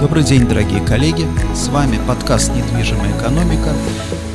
Добрый день, дорогие коллеги. С вами подкаст «Недвижимая экономика».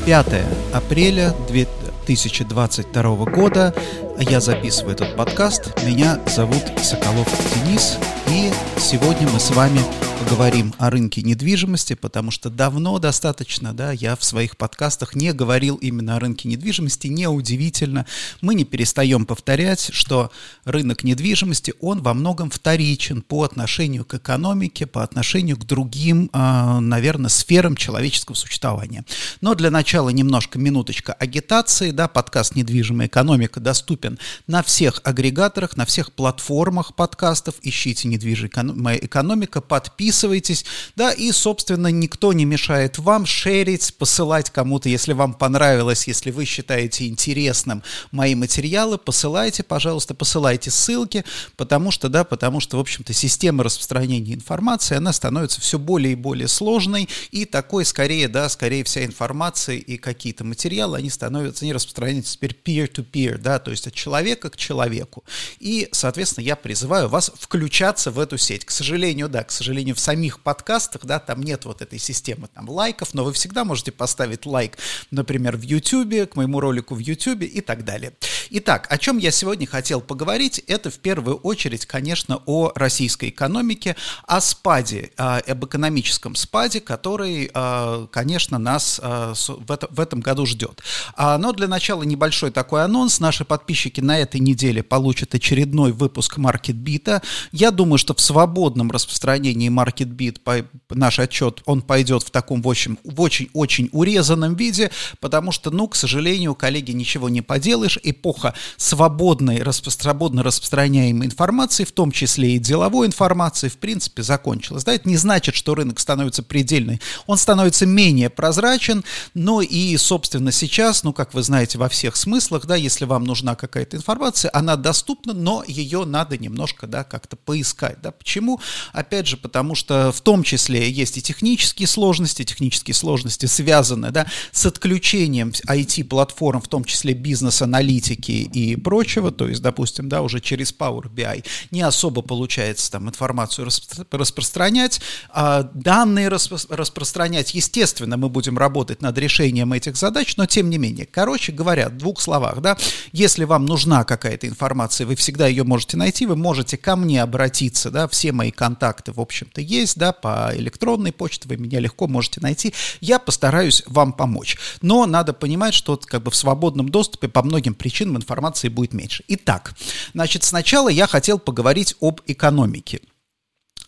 5 апреля 2022 года. Я записываю этот подкаст. Меня зовут Соколов Денис. И сегодня мы с вами поговорим о рынке недвижимости, потому что давно достаточно, да, я в своих подкастах не говорил именно о рынке недвижимости, неудивительно. Мы не перестаем повторять, что рынок недвижимости, он во многом вторичен по отношению к экономике, по отношению к другим, а, наверное, сферам человеческого существования. Но для начала немножко минуточка агитации, да, подкаст «Недвижимая экономика» доступен на всех агрегаторах, на всех платформах подкастов, ищите «Недвижимая экономика», подписывайтесь, да, и, собственно, никто не мешает вам шерить, посылать кому-то, если вам понравилось, если вы считаете интересным мои материалы, посылайте, пожалуйста, посылайте ссылки, потому что, да, потому что, в общем-то, система распространения информации, она становится все более и более сложной, и такой, скорее, да, скорее вся информация и какие-то материалы, они становятся, не распространяются теперь peer-to-peer, да, то есть человека к человеку. И, соответственно, я призываю вас включаться в эту сеть. К сожалению, да, к сожалению, в самих подкастах, да, там нет вот этой системы там лайков, но вы всегда можете поставить лайк, например, в YouTube, к моему ролику в YouTube и так далее. Итак, о чем я сегодня хотел поговорить, это в первую очередь, конечно, о российской экономике, о спаде, а, об экономическом спаде, который, а, конечно, нас а, в этом году ждет. Но для начала небольшой такой анонс. Наши подписчики на этой неделе получат очередной выпуск MarketBeat. Я думаю, что в свободном распространении MarketBeat наш отчет, он пойдет в таком, в общем, в очень-очень урезанном виде, потому что, ну, к сожалению, коллеги, ничего не поделаешь, эпоха свободной, свободно распространяемой информации, в том числе и деловой информации, в принципе, закончилась. Да, это не значит, что рынок становится предельный, он становится менее прозрачен, но и, собственно, сейчас, ну, как вы знаете, во всех смыслах, да, если вам нужна какая-то информация, она доступна, но ее надо немножко, да, как-то поискать, да. Почему? Опять же, потому что в том числе есть и технические сложности, технические сложности связаны, да, с отключением IT-платформ, в том числе бизнес-аналитики и прочего, то есть, допустим, да, уже через Power BI не особо получается там информацию распро- распространять, а данные распро- распространять, естественно, мы будем работать над решением этих задач, но тем не менее, короче говоря, в двух словах, да, если вам нужна какая-то информация, вы всегда ее можете найти, вы можете ко мне обратиться, да, все мои контакты, в общем-то, есть, да, по электронной почте вы меня легко можете найти, я постараюсь вам помочь. Но надо понимать, что как бы в свободном доступе по многим причинам информации будет меньше. Итак, значит, сначала я хотел поговорить об экономике.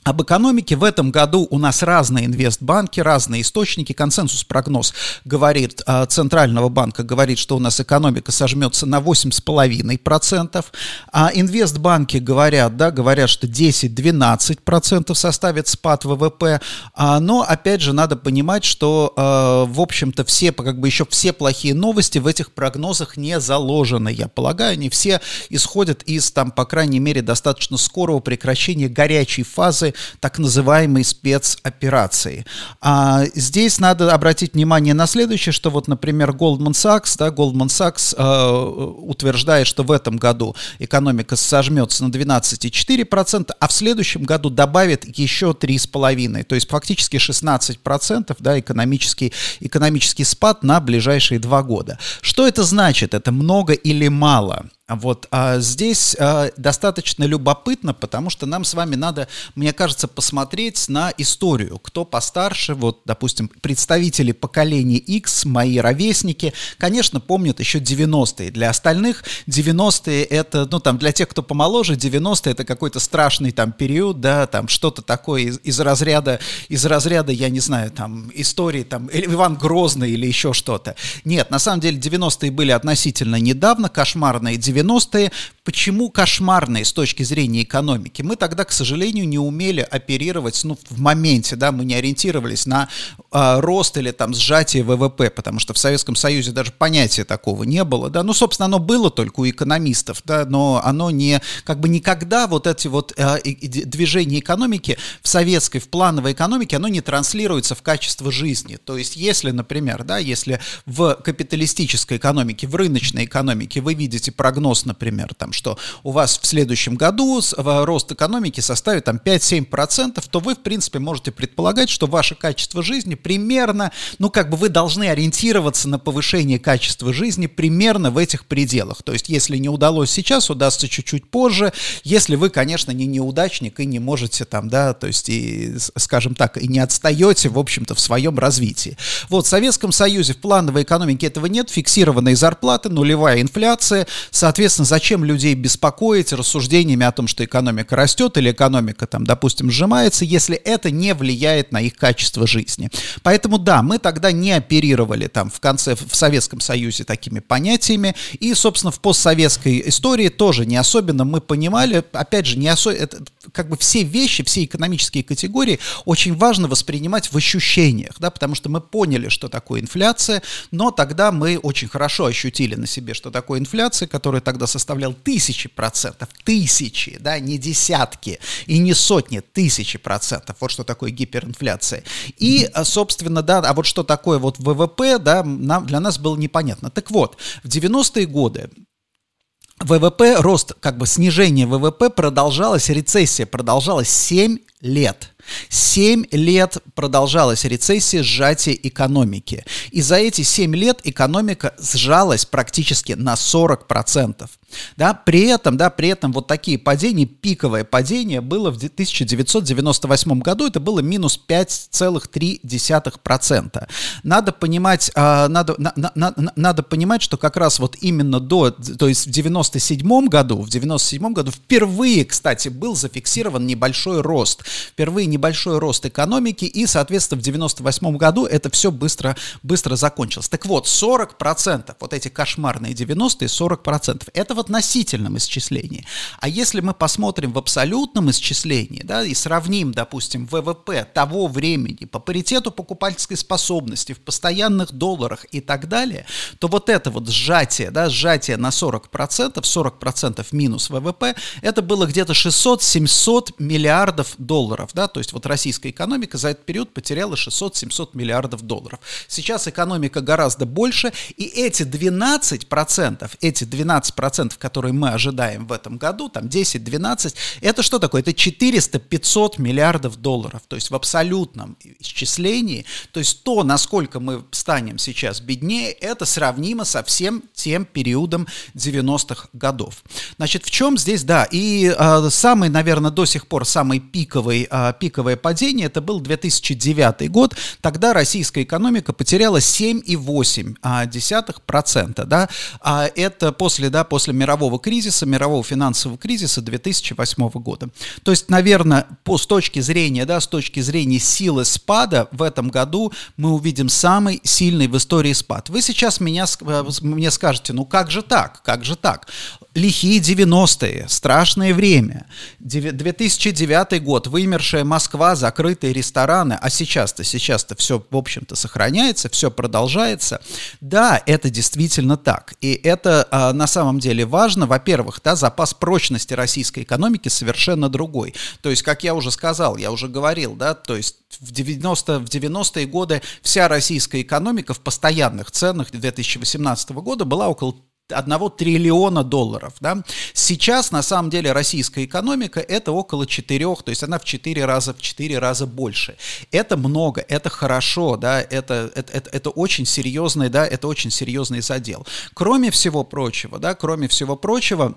Об экономике в этом году у нас разные инвестбанки, разные источники. Консенсус-прогноз говорит, а, Центрального банка говорит, что у нас экономика сожмется на 8,5%. А инвестбанки говорят, да, говорят, что 10-12% составит спад ВВП. А, но, опять же, надо понимать, что, а, в общем-то, все, как бы еще все плохие новости в этих прогнозах не заложены, я полагаю. Они все исходят из, там, по крайней мере, достаточно скорого прекращения горячей фазы так называемой спецоперации. А здесь надо обратить внимание на следующее, что вот, например, Goldman Sachs, да, Goldman Sachs э, утверждает, что в этом году экономика сожмется на 12,4%, а в следующем году добавит еще 3,5%, то есть фактически 16% да, экономический, экономический спад на ближайшие два года. Что это значит? Это много или мало? Вот а здесь а, достаточно любопытно, потому что нам с вами надо, мне кажется, посмотреть на историю. Кто постарше, вот, допустим, представители поколения X, мои ровесники, конечно, помнят еще 90-е. Для остальных 90-е это, ну, там, для тех, кто помоложе, 90-е это какой-то страшный там период, да, там, что-то такое из, из разряда, из разряда, я не знаю, там, истории, там, Иван Грозный или еще что-то. Нет, на самом деле 90-е были относительно недавно, кошмарные 90 90-е. Почему кошмарные с точки зрения экономики? Мы тогда, к сожалению, не умели оперировать ну, в моменте, да, мы не ориентировались на а, рост или там сжатие ВВП, потому что в Советском Союзе даже понятия такого не было, да, ну, собственно, оно было только у экономистов, да, но оно не, как бы никогда вот эти вот а, движения экономики в советской, в плановой экономике, оно не транслируется в качество жизни, то есть если, например, да, если в капиталистической экономике, в рыночной экономике вы видите прогноз, например, там, что у вас в следующем году рост экономики составит там 5-7%, то вы, в принципе, можете предполагать, что ваше качество жизни примерно, ну, как бы вы должны ориентироваться на повышение качества жизни примерно в этих пределах. То есть, если не удалось сейчас, удастся чуть-чуть позже. Если вы, конечно, не неудачник и не можете там, да, то есть, и, скажем так, и не отстаете, в общем-то, в своем развитии. Вот, в Советском Союзе в плановой экономике этого нет, фиксированные зарплаты, нулевая инфляция. Соответственно, зачем людей беспокоить рассуждениями о том, что экономика растет или экономика, там, допустим, сжимается, если это не влияет на их качество жизни. Поэтому да, мы тогда не оперировали там в конце, в Советском Союзе такими понятиями, и, собственно, в постсоветской истории тоже не особенно мы понимали, опять же, не особенно, как бы все вещи, все экономические категории очень важно воспринимать в ощущениях, да, потому что мы поняли, что такое инфляция, но тогда мы очень хорошо ощутили на себе, что такое инфляция, которая тогда составляла тысячи процентов, тысячи, да, не десятки и не сотни, тысячи процентов, вот что такое гиперинфляция. И, собственно, да, а вот что такое вот ВВП, да, нам, для нас было непонятно. Так вот, в 90-е годы ВВП, рост, как бы снижение ВВП продолжалось, рецессия продолжалась 7 лет. Семь лет продолжалась рецессия, сжатие экономики. И за эти семь лет экономика сжалась практически на 40%. Да, при этом, да, при этом вот такие падения, пиковое падение было в 1998 году, это было минус 5,3%. Надо понимать, а, надо, на, на, надо понимать, что как раз вот именно до, то есть в 97 году, в 97 году впервые, кстати, был зафиксирован небольшой рост, впервые небольшой рост экономики, и, соответственно, в 98 году это все быстро, быстро закончилось. Так вот, 40%, вот эти кошмарные 90-е, 40%, это в относительном исчислении. А если мы посмотрим в абсолютном исчислении, да, и сравним, допустим, ВВП того времени по паритету покупательской способности в постоянных долларах и так далее, то вот это вот сжатие, да, сжатие на 40%, 40% минус ВВП, это было где-то 600-700 миллиардов долларов, да, то есть вот российская экономика за этот период потеряла 600-700 миллиардов долларов. Сейчас экономика гораздо больше, и эти 12%, эти 12%, которые мы ожидаем в этом году, там 10-12, это что такое? Это 400-500 миллиардов долларов, то есть в абсолютном исчислении, то есть то, насколько мы станем сейчас беднее, это сравнимо со всем тем периодом 90-х годов. Значит, в чем здесь, да, и э, самый, наверное, до сих пор самый пиковый, э, пиковое падение, это был 2009 год, тогда российская экономика потеряла 7,8%, да, а это после, да, после мирового кризиса, мирового финансового кризиса 2008 года. То есть, наверное, по, с точки зрения, да, с точки зрения силы спада в этом году мы увидим самый сильный в истории спад. Вы сейчас меня, э, мне скажете, ну как же так, как же так? Лихие 90-е, страшное время. 2009 год, вымершая Москва, закрытые рестораны, а сейчас-то, сейчас-то все, в общем-то, сохраняется, все продолжается. Да, это действительно так. И это а, на самом деле важно. Во-первых, да, запас прочности российской экономики совершенно другой. То есть, как я уже сказал, я уже говорил, да, то есть в 90, в 90-е годы вся российская экономика в постоянных ценах 2018 года была около одного триллиона долларов. Да? Сейчас, на самом деле, российская экономика это около четырех, то есть она в четыре раза, в четыре раза больше. Это много, это хорошо, да, это, это, это, это очень серьезный, да, это очень серьезный задел. Кроме всего прочего, да, кроме всего прочего,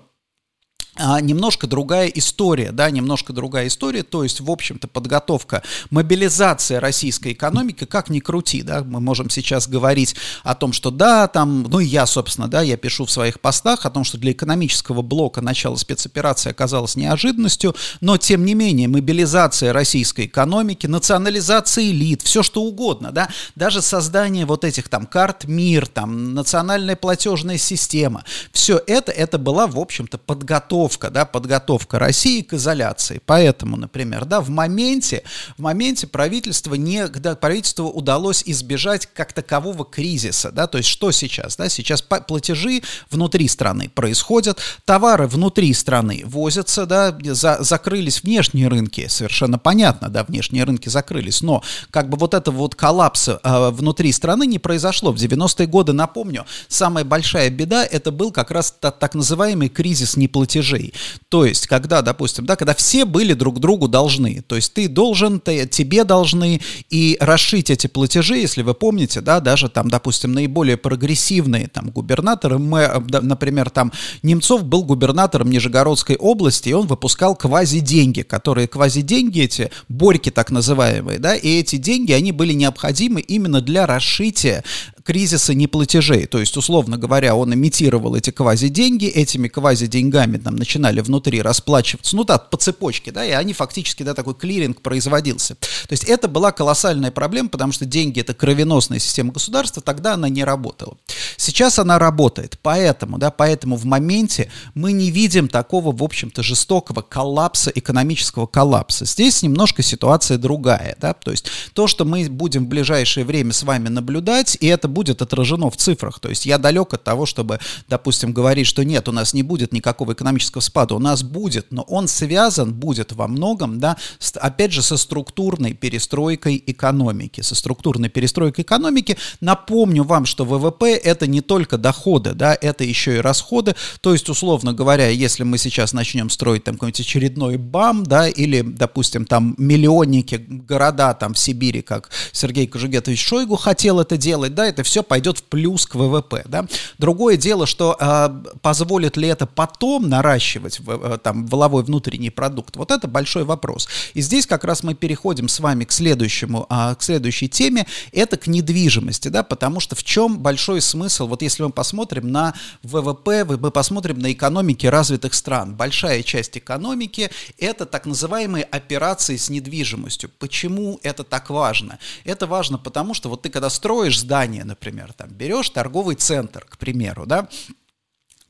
немножко другая история, да, немножко другая история, то есть, в общем-то, подготовка, мобилизация российской экономики, как ни крути, да, мы можем сейчас говорить о том, что да, там, ну я, собственно, да, я пишу в своих постах о том, что для экономического блока начало спецоперации оказалось неожиданностью, но, тем не менее, мобилизация российской экономики, национализация элит, все что угодно, да, даже создание вот этих там карт МИР, там, национальная платежная система, все это, это была, в общем-то, подготовка подготовка, да, подготовка России к изоляции. Поэтому, например, да, в моменте, в моменте правительства не, да, правительству удалось избежать как такового кризиса, да, то есть что сейчас, да, сейчас платежи внутри страны происходят, товары внутри страны возятся, да, за, закрылись внешние рынки, совершенно понятно, да, внешние рынки закрылись, но как бы вот этого вот коллапса э, внутри страны не произошло. В 90-е годы, напомню, самая большая беда это был как раз та, так называемый кризис неплатежей. То есть, когда, допустим, да, когда все были друг другу должны, то есть ты должен, ты, тебе должны, и расшить эти платежи, если вы помните, да, даже там, допустим, наиболее прогрессивные там губернаторы, мы, э, например, там Немцов был губернатором Нижегородской области, и он выпускал квази-деньги, которые квази-деньги эти, борьки так называемые, да, и эти деньги, они были необходимы именно для расшития кризиса неплатежей. То есть, условно говоря, он имитировал эти квази-деньги, этими квази-деньгами там начинали внутри расплачиваться, ну да, по цепочке, да, и они фактически, да, такой клиринг производился. То есть это была колоссальная проблема, потому что деньги — это кровеносная система государства, тогда она не работала. Сейчас она работает, поэтому, да, поэтому в моменте мы не видим такого, в общем-то, жестокого коллапса, экономического коллапса. Здесь немножко ситуация другая, да, то есть то, что мы будем в ближайшее время с вами наблюдать, и это будет будет отражено в цифрах. То есть я далек от того, чтобы, допустим, говорить, что нет, у нас не будет никакого экономического спада. У нас будет, но он связан будет во многом, да, с, опять же, со структурной перестройкой экономики. Со структурной перестройкой экономики. Напомню вам, что ВВП это не только доходы, да, это еще и расходы. То есть, условно говоря, если мы сейчас начнем строить там какой-нибудь очередной БАМ, да, или, допустим, там миллионники города там в Сибири, как Сергей Кожугетович Шойгу хотел это делать, да, это все пойдет в плюс к ВВП. Да? Другое дело, что э, позволит ли это потом наращивать в, э, там, воловой внутренний продукт, вот это большой вопрос. И здесь как раз мы переходим с вами к следующему, э, к следующей теме, это к недвижимости, да, потому что в чем большой смысл, вот если мы посмотрим на ВВП, мы посмотрим на экономики развитых стран, большая часть экономики это так называемые операции с недвижимостью. Почему это так важно? Это важно потому, что вот ты когда строишь здание, например, там берешь торговый центр, к примеру, да,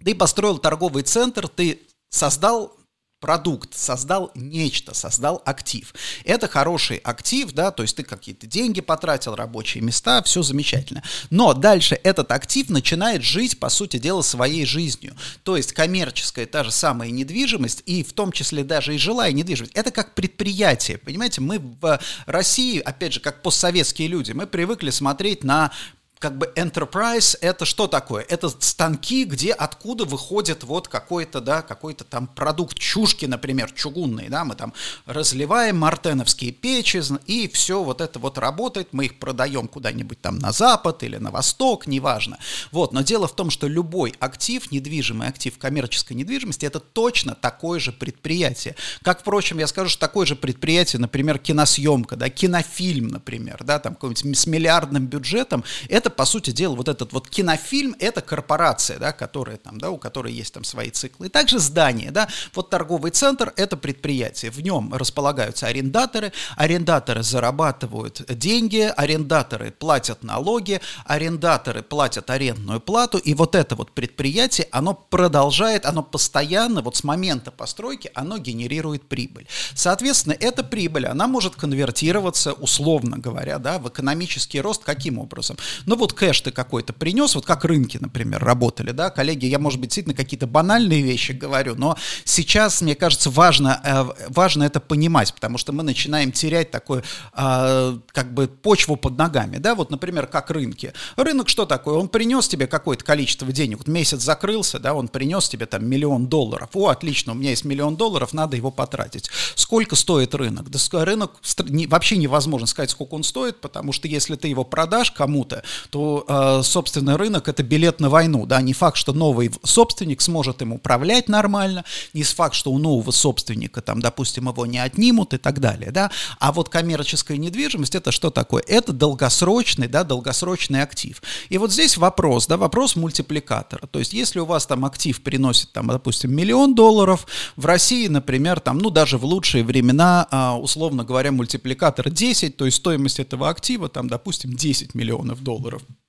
ты построил торговый центр, ты создал продукт, создал нечто, создал актив. Это хороший актив, да, то есть ты какие-то деньги потратил, рабочие места, все замечательно. Но дальше этот актив начинает жить, по сути дела, своей жизнью. То есть коммерческая та же самая недвижимость, и в том числе даже и жилая недвижимость, это как предприятие, понимаете, мы в России, опять же, как постсоветские люди, мы привыкли смотреть на как бы enterprise это что такое? Это станки, где откуда выходит вот какой-то, да, какой-то там продукт чушки, например, чугунные, да, мы там разливаем мартеновские печи, и все вот это вот работает, мы их продаем куда-нибудь там на запад или на восток, неважно. Вот, но дело в том, что любой актив, недвижимый актив коммерческой недвижимости, это точно такое же предприятие. Как, впрочем, я скажу, что такое же предприятие, например, киносъемка, да, кинофильм, например, да, там какой-нибудь с миллиардным бюджетом, это это, по сути дела, вот этот вот кинофильм, это корпорация, да, которая там, да, у которой есть там свои циклы. И также здание, да, вот торговый центр – это предприятие, в нем располагаются арендаторы, арендаторы зарабатывают деньги, арендаторы платят налоги, арендаторы платят арендную плату, и вот это вот предприятие, оно продолжает, оно постоянно, вот с момента постройки, оно генерирует прибыль. Соответственно, эта прибыль, она может конвертироваться, условно говоря, да, в экономический рост каким образом? Ну, вот кэш ты какой-то принес, вот как рынки, например, работали, да, коллеги, я, может быть, действительно какие-то банальные вещи говорю, но сейчас, мне кажется, важно, э, важно это понимать, потому что мы начинаем терять такую, э, как бы, почву под ногами, да, вот, например, как рынки. Рынок что такое? Он принес тебе какое-то количество денег, вот месяц закрылся, да, он принес тебе там миллион долларов, о, отлично, у меня есть миллион долларов, надо его потратить. Сколько стоит рынок? Да рынок вообще невозможно сказать, сколько он стоит, потому что если ты его продашь кому-то, то э, собственный рынок это билет на войну, да, не факт, что новый собственник сможет им управлять нормально, не факт, что у нового собственника там, допустим, его не отнимут и так далее, да, а вот коммерческая недвижимость это что такое? Это долгосрочный, да, долгосрочный актив. И вот здесь вопрос, да, вопрос мультипликатора, то есть если у вас там актив приносит там, допустим, миллион долларов, в России, например, там, ну, даже в лучшие времена, а, условно говоря, мультипликатор 10, то есть стоимость этого актива там, допустим, 10 миллионов долларов долларов.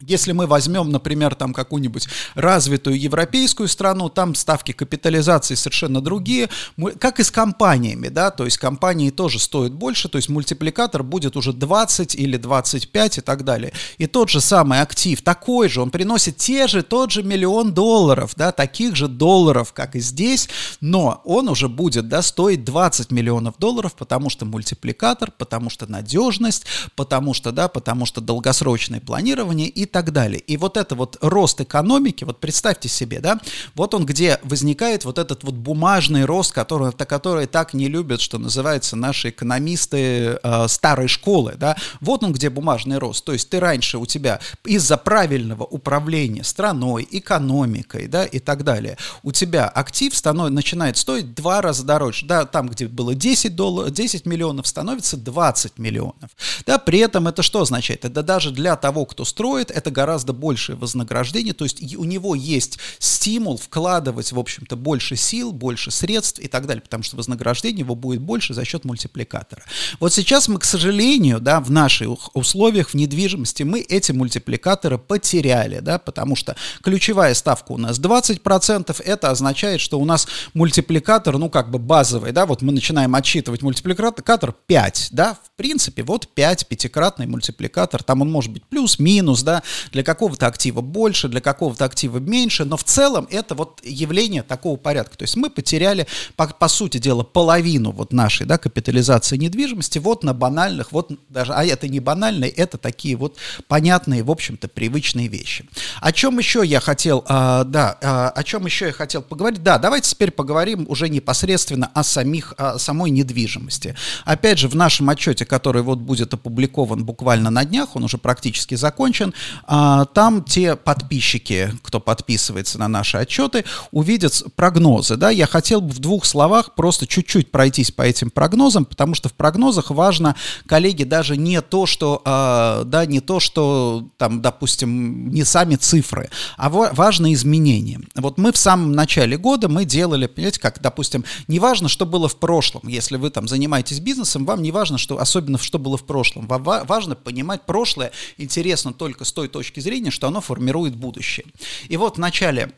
Если мы возьмем, например, там какую-нибудь развитую европейскую страну, там ставки капитализации совершенно другие, как и с компаниями, да, то есть компании тоже стоят больше, то есть мультипликатор будет уже 20 или 25 и так далее. И тот же самый актив, такой же, он приносит те же, тот же миллион долларов, да, таких же долларов, как и здесь, но он уже будет, да, стоить 20 миллионов долларов, потому что мультипликатор, потому что надежность, потому что, да, потому что долгосрочное планирование и так далее. И вот это вот рост экономики, вот представьте себе, да, вот он где возникает вот этот вот бумажный рост, который, который так не любят, что называется наши экономисты э, старой школы, да, вот он где бумажный рост. То есть ты раньше у тебя из-за правильного управления страной, экономикой, да, и так далее, у тебя актив станов, начинает стоить два раза дороже, да, там, где было 10 долларов, 10 миллионов, становится 20 миллионов, да, при этом это что означает? Это даже для того, кто строит, это гораздо большее вознаграждение, то есть у него есть стимул вкладывать, в общем-то, больше сил, больше средств и так далее, потому что вознаграждение его будет больше за счет мультипликатора. Вот сейчас мы, к сожалению, да, в наших условиях в недвижимости мы эти мультипликаторы потеряли, да, потому что ключевая ставка у нас 20%, это означает, что у нас мультипликатор, ну, как бы базовый, да, вот мы начинаем отсчитывать мультипликатор 5, да, в принципе, вот 5, пятикратный мультипликатор, там он может быть плюс-минус, да, для какого-то актива больше, для какого-то актива меньше, но в целом это вот явление такого порядка. То есть мы потеряли, по, по сути дела, половину вот нашей да, капитализации недвижимости вот на банальных, вот даже, а это не банальные, это такие вот понятные, в общем-то, привычные вещи. О чем еще я хотел, а, да, а, о чем еще я хотел поговорить? Да, давайте теперь поговорим уже непосредственно о самих, о самой недвижимости. Опять же, в нашем отчете, который вот будет опубликован буквально на днях, он уже практически закончен, там те подписчики, кто подписывается на наши отчеты, увидят прогнозы. Да? Я хотел бы в двух словах просто чуть-чуть пройтись по этим прогнозам, потому что в прогнозах важно, коллеги, даже не то, что, а, да, не то, что там, допустим, не сами цифры, а важно изменения. Вот мы в самом начале года мы делали, понимаете, как, допустим, не важно, что было в прошлом. Если вы там занимаетесь бизнесом, вам не важно, что, особенно что было в прошлом. Вам важно понимать прошлое, интересно только с той точки зрения, что оно формирует будущее. И вот в начале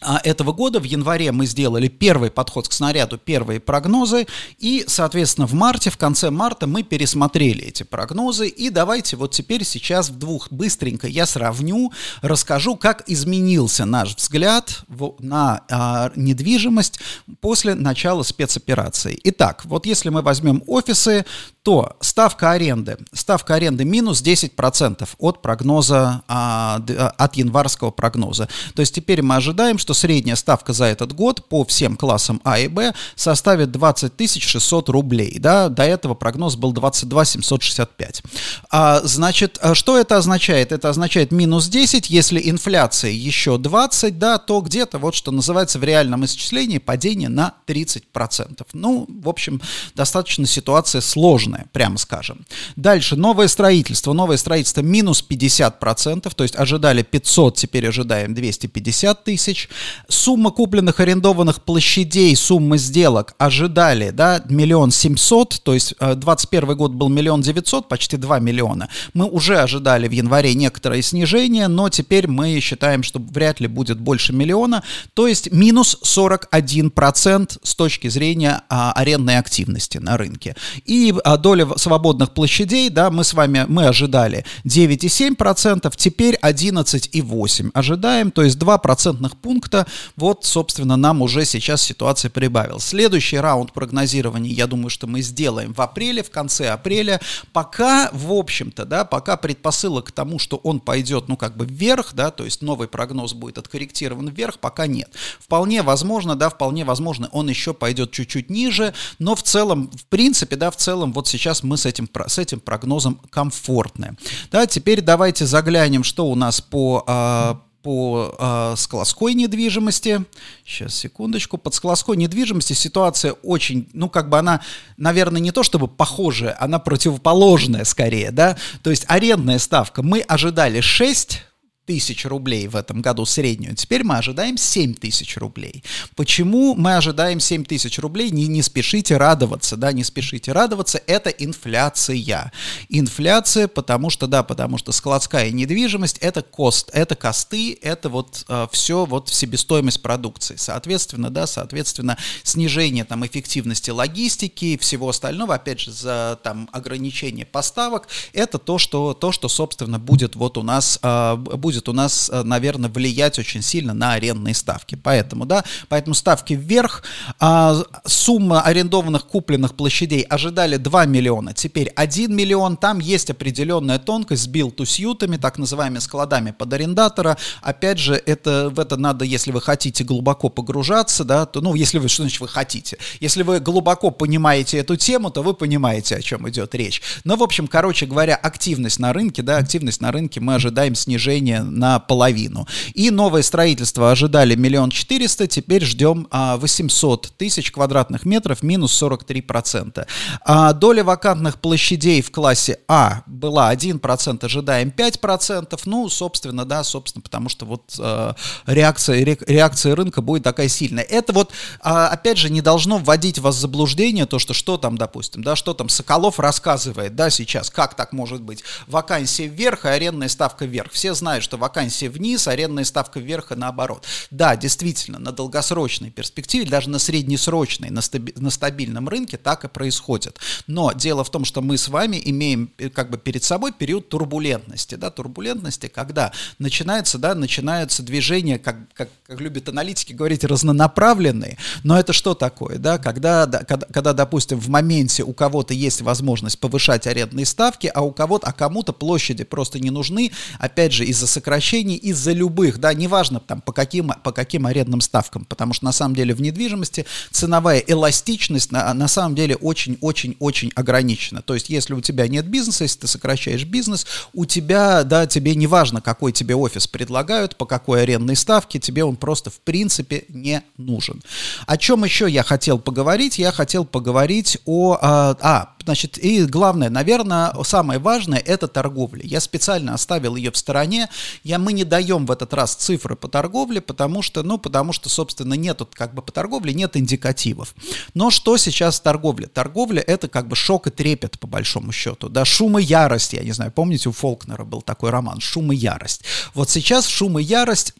а этого года в январе мы сделали первый подход к снаряду, первые прогнозы, и, соответственно, в марте, в конце марта мы пересмотрели эти прогнозы, и давайте вот теперь сейчас в двух быстренько я сравню, расскажу, как изменился наш взгляд на а, недвижимость после начала спецоперации. Итак, вот если мы возьмем офисы, то ставка аренды, ставка аренды минус 10% от прогноза, а, от январского прогноза. То есть теперь мы ожидаем, что средняя ставка за этот год по всем классам А и Б составит 20 600 рублей. Да? До этого прогноз был 22 765. А, значит, а что это означает? Это означает минус 10, если инфляция еще 20, да, то где-то вот что называется в реальном исчислении падение на 30%. Ну, в общем, достаточно ситуация сложная сложное, прямо скажем. Дальше, новое строительство. Новое строительство минус 50%, то есть ожидали 500, теперь ожидаем 250 тысяч. Сумма купленных арендованных площадей, сумма сделок ожидали, да, миллион семьсот, то есть 21 э, год был миллион девятьсот, почти 2 миллиона. Мы уже ожидали в январе некоторое снижение, но теперь мы считаем, что вряд ли будет больше миллиона, то есть минус 41% с точки зрения а, арендной активности на рынке. И а, доля свободных площадей, да, мы с вами, мы ожидали 9,7%, теперь 11,8% ожидаем, то есть 2 процентных пункта, вот, собственно, нам уже сейчас ситуация прибавилась. Следующий раунд прогнозирования, я думаю, что мы сделаем в апреле, в конце апреля, пока, в общем-то, да, пока предпосылок к тому, что он пойдет, ну, как бы вверх, да, то есть новый прогноз будет откорректирован вверх, пока нет. Вполне возможно, да, вполне возможно, он еще пойдет чуть-чуть ниже, но в целом, в принципе, да, в целом, вот сейчас мы с этим, с этим прогнозом комфортны. Да, теперь давайте заглянем, что у нас по а, по э, складской недвижимости. Сейчас, секундочку. Под складской недвижимости ситуация очень, ну, как бы она, наверное, не то чтобы похожая, она противоположная скорее, да. То есть арендная ставка. Мы ожидали 6 тысяч рублей в этом году среднюю, теперь мы ожидаем 7 тысяч рублей. Почему мы ожидаем 7 тысяч рублей? Не, не спешите радоваться, да, не спешите радоваться, это инфляция. Инфляция, потому что, да, потому что складская недвижимость — это кост, это косты, это вот э, все, вот себестоимость продукции. Соответственно, да, соответственно, снижение там эффективности логистики и всего остального, опять же, за там ограничение поставок, это то, что, то, что собственно, будет вот у нас, э, будет будет у нас, э, наверное, влиять очень сильно на арендные ставки. Поэтому, да, поэтому ставки вверх. А, сумма арендованных купленных площадей ожидали 2 миллиона, теперь 1 миллион. Там есть определенная тонкость с билд-то-сьютами, так называемыми складами под арендатора. Опять же, это, в это надо, если вы хотите глубоко погружаться, да, то, ну, если вы, что значит вы хотите? Если вы глубоко понимаете эту тему, то вы понимаете, о чем идет речь. Но, в общем, короче говоря, активность на рынке, да, активность на рынке, мы ожидаем снижения наполовину. И новое строительство ожидали миллион четыреста, теперь ждем а, 800 тысяч квадратных метров, минус 43%. А, доля вакантных площадей в классе А была 1%, ожидаем 5%. Ну, собственно, да, собственно, потому что вот а, реакция, ре, реакция рынка будет такая сильная. Это вот, а, опять же, не должно вводить вас в заблуждение, то, что что там, допустим, да, что там Соколов рассказывает, да, сейчас, как так может быть? Вакансия вверх, и арендная ставка вверх. Все знают, что вакансии вниз, арендная ставка вверх и наоборот. Да, действительно, на долгосрочной перспективе, даже на среднесрочной, на, стаби- на стабильном рынке так и происходит. Но дело в том, что мы с вами имеем э, как бы перед собой период турбулентности, да, турбулентности, когда начинается, да, начинаются движения, как, как, как любят аналитики говорить, разнонаправленные, но это что такое, да, когда, да, когда, когда, допустим, в моменте у кого-то есть возможность повышать арендные ставки, а у кого-то, а кому-то площади просто не нужны, опять же, из-за сокращений из-за любых, да, неважно там по каким, по каким арендным ставкам, потому что на самом деле в недвижимости ценовая эластичность на, на самом деле очень-очень-очень ограничена. То есть если у тебя нет бизнеса, если ты сокращаешь бизнес, у тебя, да, тебе неважно, какой тебе офис предлагают, по какой арендной ставке, тебе он просто в принципе не нужен. О чем еще я хотел поговорить? Я хотел поговорить о... А, а Значит, и главное, наверное, самое важное – это торговля. Я специально оставил ее в стороне. Я, мы не даем в этот раз цифры по торговле, потому что, ну, потому что, собственно, нет как бы по торговле нет индикативов. Но что сейчас торговля? Торговля – это как бы шок и трепет, по большому счету. Да, шум и ярость, я не знаю, помните, у Фолкнера был такой роман «Шум и ярость». Вот сейчас шум и ярость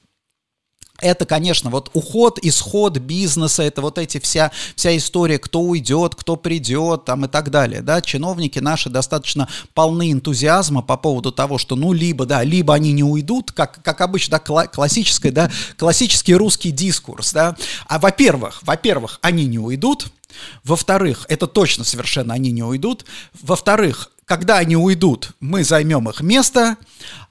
это, конечно, вот уход, исход бизнеса, это вот эти вся, вся история, кто уйдет, кто придет, там и так далее, да, чиновники наши достаточно полны энтузиазма по поводу того, что, ну, либо, да, либо они не уйдут, как, как обычно, да, классический, да, классический русский дискурс, да, а, во-первых, во-первых, они не уйдут, во-вторых, это точно совершенно они не уйдут, во-вторых, когда они уйдут, мы займем их место,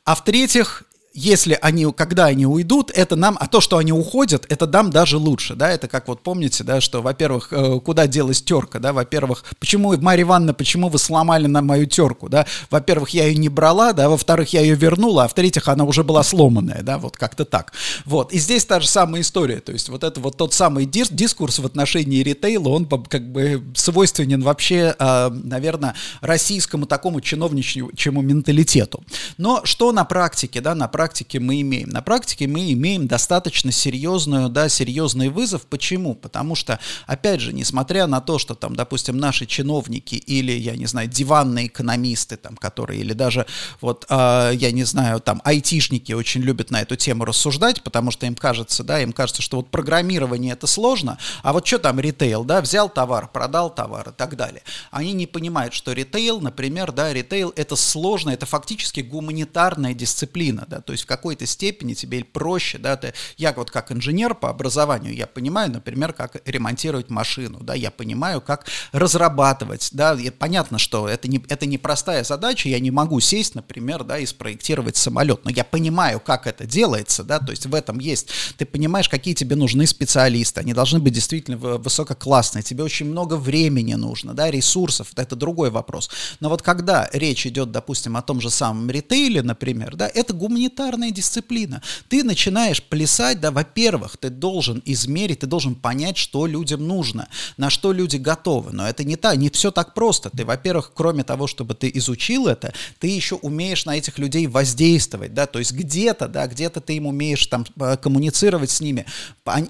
а в-третьих, если они, когда они уйдут, это нам, а то, что они уходят, это нам даже лучше, да, это как вот помните, да, что, во-первых, э, куда делась терка, да, во-первых, почему, Марья Ивановна, почему вы сломали на мою терку, да, во-первых, я ее не брала, да, во-вторых, я ее вернула, а в-третьих, она уже была сломанная, да, вот как-то так, вот, и здесь та же самая история, то есть вот это вот тот самый дис дискурс в отношении ритейла, он как бы свойственен вообще, э, наверное, российскому такому чиновничьему менталитету, но что на практике, да, на практике практике мы имеем? На практике мы имеем достаточно серьезную, да, серьезный вызов. Почему? Потому что, опять же, несмотря на то, что там, допустим, наши чиновники или, я не знаю, диванные экономисты, там, которые, или даже, вот, э, я не знаю, там, айтишники очень любят на эту тему рассуждать, потому что им кажется, да, им кажется, что вот программирование это сложно, а вот что там ритейл, да, взял товар, продал товар и так далее. Они не понимают, что ритейл, например, да, ритейл это сложно, это фактически гуманитарная дисциплина, да, то есть в какой-то степени тебе проще, да, ты, я вот как инженер по образованию, я понимаю, например, как ремонтировать машину, да, я понимаю, как разрабатывать, да, и понятно, что это не, это не простая задача, я не могу сесть, например, да, и спроектировать самолет, но я понимаю, как это делается, да, то есть в этом есть, ты понимаешь, какие тебе нужны специалисты, они должны быть действительно высококлассные, тебе очень много времени нужно, да, ресурсов, это другой вопрос, но вот когда речь идет, допустим, о том же самом ритейле, например, да, это гуманитарный элементарная дисциплина. Ты начинаешь плясать, да, во-первых, ты должен измерить, ты должен понять, что людям нужно, на что люди готовы. Но это не так, не все так просто. Ты, во-первых, кроме того, чтобы ты изучил это, ты еще умеешь на этих людей воздействовать, да, то есть где-то, да, где-то ты им умеешь там э, коммуницировать с ними.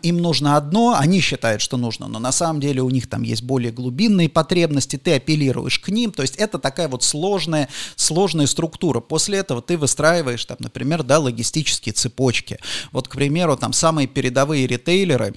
Им нужно одно, они считают, что нужно, но на самом деле у них там есть более глубинные потребности, ты апеллируешь к ним, то есть это такая вот сложная, сложная структура. После этого ты выстраиваешь там, например, да, логистические цепочки. Вот, к примеру, там самые передовые ритейлеры,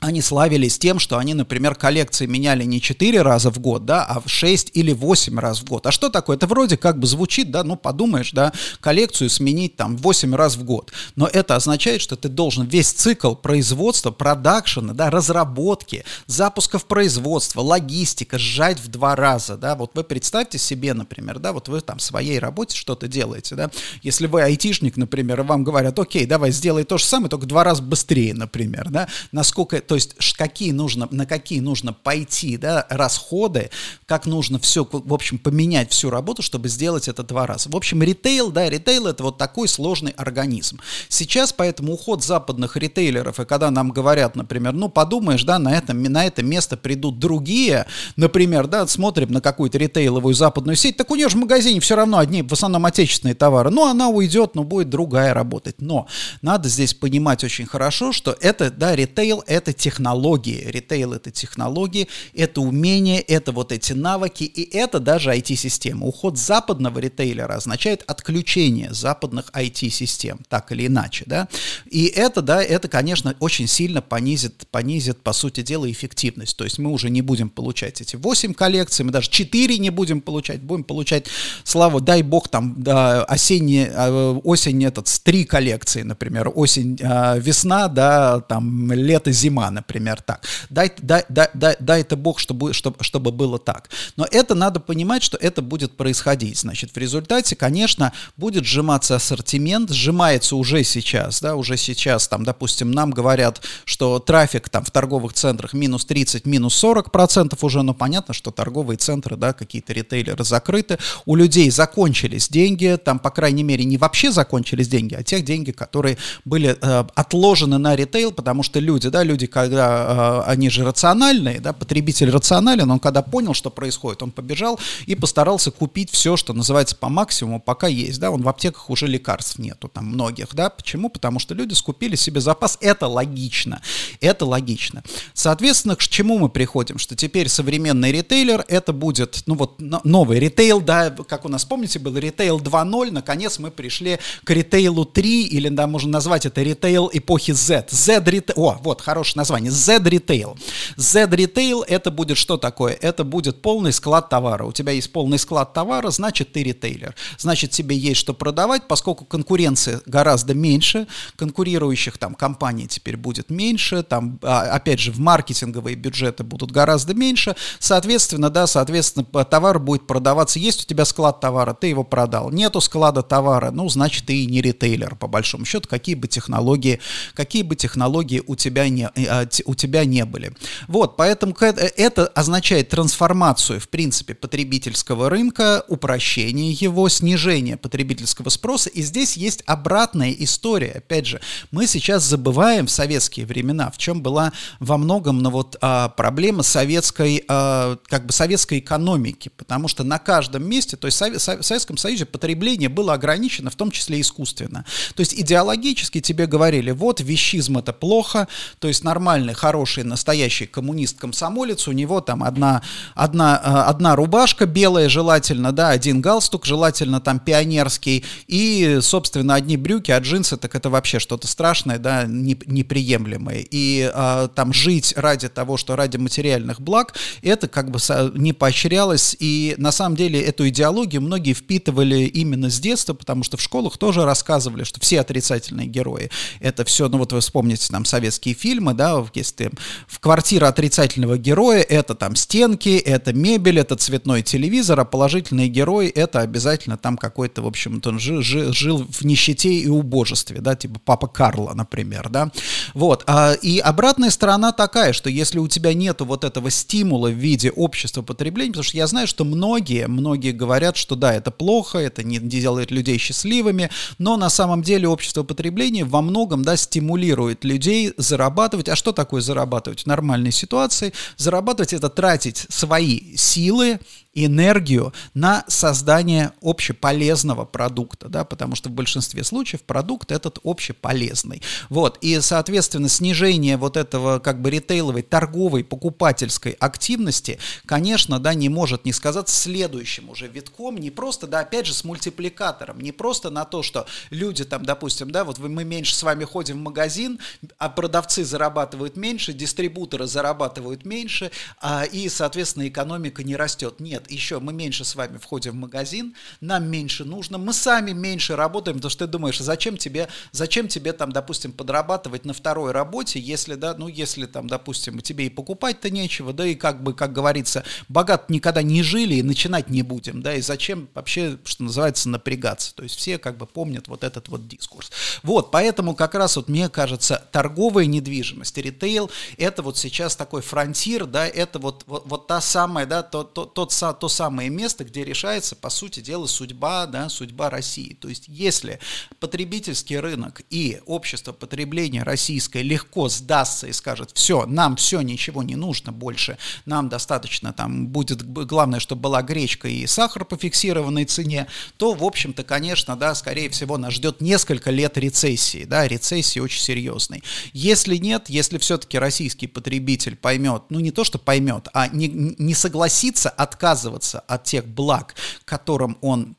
они славились тем, что они, например, коллекции меняли не 4 раза в год, да, а в 6 или 8 раз в год. А что такое? Это вроде как бы звучит, да, ну подумаешь, да, коллекцию сменить там 8 раз в год. Но это означает, что ты должен весь цикл производства, продакшена, да, разработки, запуска в производство, логистика сжать в два раза, да. Вот вы представьте себе, например, да, вот вы там в своей работе что-то делаете, да. Если вы айтишник, например, и вам говорят, окей, давай сделай то же самое, только два раза быстрее, например, да, насколько то есть какие нужно, на какие нужно пойти, да, расходы, как нужно все, в общем, поменять всю работу, чтобы сделать это два раза. В общем, ритейл, да, ритейл это вот такой сложный организм. Сейчас поэтому уход западных ритейлеров, и когда нам говорят, например, ну, подумаешь, да, на, этом, на это место придут другие, например, да, смотрим на какую-то ритейловую западную сеть, так у нее же в магазине все равно одни, в основном отечественные товары, ну, она уйдет, но будет другая работать. Но надо здесь понимать очень хорошо, что это, да, ритейл, это технологии. Ритейл — это технологии, это умения, это вот эти навыки, и это даже IT-система. Уход западного ритейлера означает отключение западных IT-систем, так или иначе, да. И это, да, это, конечно, очень сильно понизит, понизит, по сути дела, эффективность. То есть мы уже не будем получать эти 8 коллекций, мы даже 4 не будем получать, будем получать, славу, дай бог, там, да, осенняя, а, осень, этот, с 3 коллекции, например, осень, а, весна, да, там, лето, зима, например, так. Дай, дай, дай, дай, дай это Бог, чтобы, чтобы, чтобы было так. Но это надо понимать, что это будет происходить. Значит, в результате, конечно, будет сжиматься ассортимент, сжимается уже сейчас, да, уже сейчас, там, допустим, нам говорят, что трафик там в торговых центрах минус 30, минус 40 процентов уже, но понятно, что торговые центры, да, какие-то ритейлеры закрыты, у людей закончились деньги, там, по крайней мере, не вообще закончились деньги, а тех деньги, которые были э, отложены на ритейл, потому что люди, да, люди, когда э, они же рациональные, да, потребитель рационален, он когда понял, что происходит, он побежал и постарался купить все, что называется по максимуму, пока есть, да, он в аптеках уже лекарств нету, там многих, да, почему? Потому что люди скупили себе запас, это логично, это логично. Соответственно, к чему мы приходим? Что теперь современный ритейлер, это будет, ну вот, новый ритейл, да, как у нас, помните, был ритейл 2.0, наконец мы пришли к ритейлу 3, или, да, можно назвать это ритейл эпохи Z, Z-ритейл, о, вот, хорошее название, название Z-Retail. Z-Retail это будет что такое? Это будет полный склад товара. У тебя есть полный склад товара, значит ты ритейлер. Значит тебе есть что продавать, поскольку конкуренции гораздо меньше, конкурирующих там компаний теперь будет меньше, там а, опять же в маркетинговые бюджеты будут гораздо меньше, соответственно, да, соответственно товар будет продаваться. Есть у тебя склад товара, ты его продал. Нету склада товара, ну значит ты и не ритейлер по большому счету, какие бы технологии, какие бы технологии у тебя не, а, у тебя не были. Вот, поэтому это означает трансформацию, в принципе, потребительского рынка, упрощение его, снижение потребительского спроса. И здесь есть обратная история. Опять же, мы сейчас забываем в советские времена, в чем была во многом ну, вот, а, проблема советской, а, как бы советской экономики, потому что на каждом месте, то есть в Советском Союзе потребление было ограничено, в том числе искусственно. То есть идеологически тебе говорили, вот вещизм это плохо, то есть нормально нормальный, хороший, настоящий коммунист-комсомолец, у него там одна, одна, э, одна рубашка белая желательно, да, один галстук, желательно там пионерский, и, собственно, одни брюки, а джинсы, так это вообще что-то страшное, да, неприемлемое. И а, там жить ради того, что ради материальных благ, это как бы не поощрялось, и на самом деле эту идеологию многие впитывали именно с детства, потому что в школах тоже рассказывали, что все отрицательные герои, это все, ну вот вы вспомните там советские фильмы, да, да, если в квартира отрицательного героя это там стенки, это мебель, это цветной телевизор, а положительный герой это обязательно там какой-то, в общем-то, он жил, жил в нищете и убожестве, да, типа папа Карла, например, да, вот, а, и обратная сторона такая, что если у тебя нету вот этого стимула в виде общества потребления, потому что я знаю, что многие, многие говорят, что да, это плохо, это не делает людей счастливыми, но на самом деле общество потребления во многом, да, стимулирует людей зарабатывать. А что такое зарабатывать в нормальной ситуации? Зарабатывать это тратить свои силы, энергию на создание общеполезного продукта, да, потому что в большинстве случаев продукт этот общеполезный. Вот, и, соответственно, снижение вот этого как бы ритейловой, торговой, покупательской активности, конечно, да, не может не сказать следующим уже витком, не просто, да, опять же, с мультипликатором, не просто на то, что люди там, допустим, да, вот мы меньше с вами ходим в магазин, а продавцы зарабатывают меньше, дистрибуторы зарабатывают меньше, а, и, соответственно, экономика не растет. Нет, еще мы меньше с вами входим в магазин, нам меньше нужно, мы сами меньше работаем, потому что ты думаешь, зачем тебе, зачем тебе там, допустим, подрабатывать на второй работе, если, да, ну, если там, допустим, тебе и покупать-то нечего, да, и как бы, как говорится, богат никогда не жили и начинать не будем, да, и зачем вообще, что называется, напрягаться, то есть все как бы помнят вот этот вот дискурс. Вот, поэтому как раз вот мне кажется, торговая недвижимость, ритейл, это вот сейчас такой фронтир, да, это вот, вот, вот та самая, да, тот, тот, тот, то самое место, где решается, по сути дела, судьба, да, судьба России. То есть если потребительский рынок и общество потребления российское легко сдастся и скажет, все, нам все, ничего не нужно больше, нам достаточно там будет, главное, чтобы была гречка и сахар по фиксированной цене, то, в общем-то, конечно, да, скорее всего, нас ждет несколько лет рецессии, да, рецессии очень серьезной. Если нет, если все-таки российский потребитель поймет, ну не то, что поймет, а не, не согласится отказываться отказываться от тех благ, которым он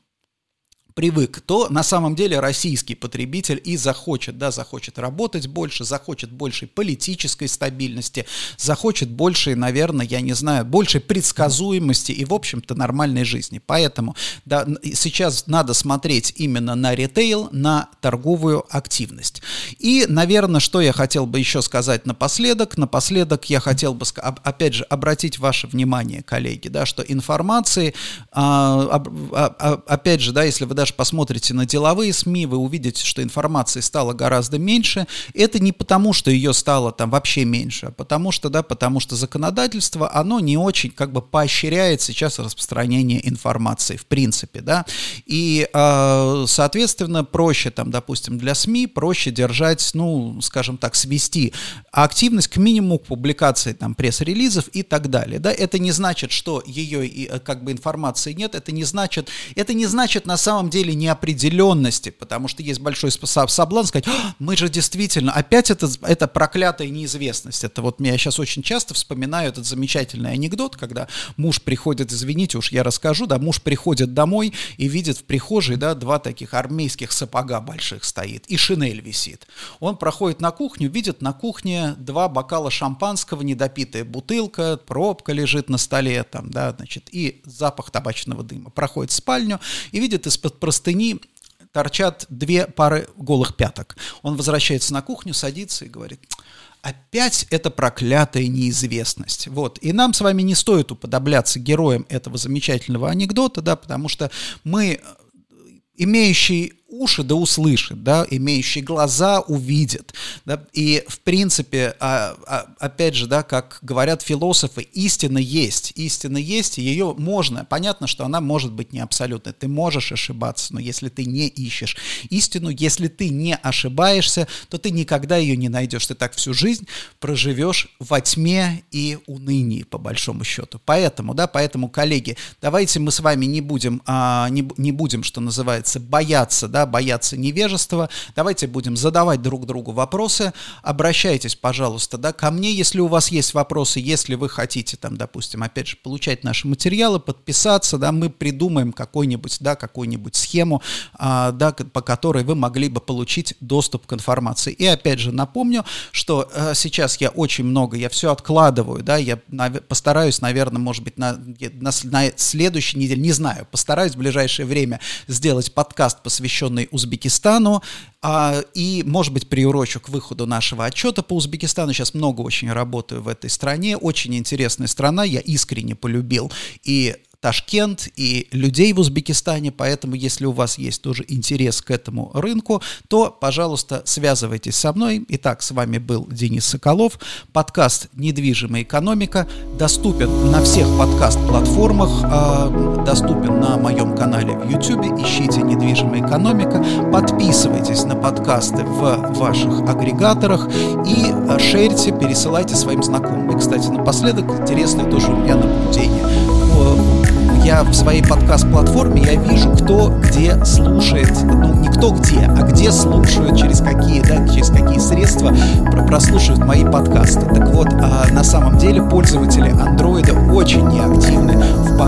привык, то на самом деле российский потребитель и захочет, да, захочет работать больше, захочет большей политической стабильности, захочет большей, наверное, я не знаю, большей предсказуемости и, в общем-то, нормальной жизни. Поэтому да, сейчас надо смотреть именно на ритейл, на торговую активность. И, наверное, что я хотел бы еще сказать напоследок, напоследок я хотел бы, опять же, обратить ваше внимание, коллеги, да, что информации, а, а, а, опять же, да, если вы даже посмотрите на деловые СМИ, вы увидите, что информации стало гораздо меньше. Это не потому, что ее стало там вообще меньше, а потому что, да, потому что законодательство, оно не очень как бы поощряет сейчас распространение информации в принципе, да, и, э, соответственно, проще там, допустим, для СМИ проще держать, ну, скажем так, свести активность к минимуму к публикации там пресс-релизов и так далее, да, это не значит, что ее э, как бы информации нет, это не значит, это не значит на самом деле неопределенности, потому что есть большой соблазн сказать, «А, мы же действительно, опять это, это проклятая неизвестность. Это вот я сейчас очень часто вспоминаю этот замечательный анекдот, когда муж приходит, извините уж я расскажу, да, муж приходит домой и видит в прихожей, да, два таких армейских сапога больших стоит, и шинель висит. Он проходит на кухню, видит на кухне два бокала шампанского, недопитая бутылка, пробка лежит на столе, там, да, значит, и запах табачного дыма. Проходит в спальню и видит из-под простыни торчат две пары голых пяток. Он возвращается на кухню, садится и говорит, опять это проклятая неизвестность. Вот. И нам с вами не стоит уподобляться героям этого замечательного анекдота, да, потому что мы, имеющие уши да услышит, да, имеющий глаза увидит, да, и в принципе, а, а, опять же, да, как говорят философы, истина есть, истина есть, и ее можно, понятно, что она может быть не абсолютной, ты можешь ошибаться, но если ты не ищешь истину, если ты не ошибаешься, то ты никогда ее не найдешь, ты так всю жизнь проживешь во тьме и унынии, по большому счету. Поэтому, да, поэтому, коллеги, давайте мы с вами не будем, а, не, не будем, что называется, бояться, да, да, бояться невежества. Давайте будем задавать друг другу вопросы. Обращайтесь, пожалуйста, да, ко мне, если у вас есть вопросы, если вы хотите, там, допустим, опять же, получать наши материалы, подписаться, да, мы придумаем какой-нибудь, да, какую-нибудь схему, а, да, по которой вы могли бы получить доступ к информации. И опять же напомню, что а, сейчас я очень много, я все откладываю, да, я на, постараюсь, наверное, может быть, на, на, на следующей неделе, не знаю, постараюсь в ближайшее время сделать подкаст, посвященный посвященный Узбекистану, а, и, может быть, приурочу к выходу нашего отчета по Узбекистану. Сейчас много очень работаю в этой стране, очень интересная страна, я искренне полюбил и Ташкент и людей в Узбекистане, поэтому если у вас есть тоже интерес к этому рынку, то, пожалуйста, связывайтесь со мной. Итак, с вами был Денис Соколов. Подкаст «Недвижимая экономика» доступен на всех подкаст-платформах, э, доступен на моем канале в YouTube. Ищите «Недвижимая экономика», подписывайтесь на подкасты в ваших агрегаторах и шерьте, пересылайте своим знакомым. И, кстати, напоследок, интересное тоже у меня наблюдение я в своей подкаст-платформе, я вижу, кто где слушает, ну, не кто где, а где слушают, через какие, да, через какие средства прослушивают мои подкасты. Так вот, а на самом деле пользователи андроида очень неактивны в,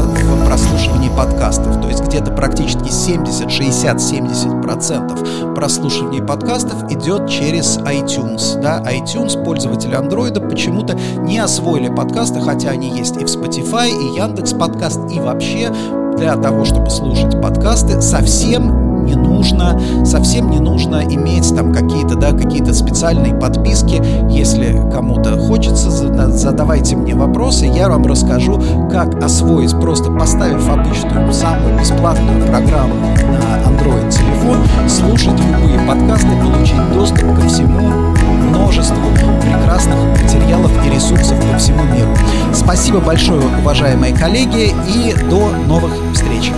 прослушивании подкастов. То есть где-то практически 70, 60, 70 процентов прослушивания подкастов идет через iTunes. Да? iTunes пользователи андроида почему-то не освоили подкасты, хотя они есть и в Spotify, и Яндекс подкаст, и вообще для того, чтобы слушать подкасты, совсем не нужно, совсем не нужно иметь там какие-то, да, какие-то специальные подписки. Если кому-то хочется, задавайте мне вопросы, я вам расскажу, как освоить, просто поставив обычную, самую бесплатную программу на Android телефон, слушать любые подкасты, получить доступ ко всему множеству прекрасных материалов и ресурсов по всему миру. Спасибо большое, уважаемые коллеги, и до новых встреч.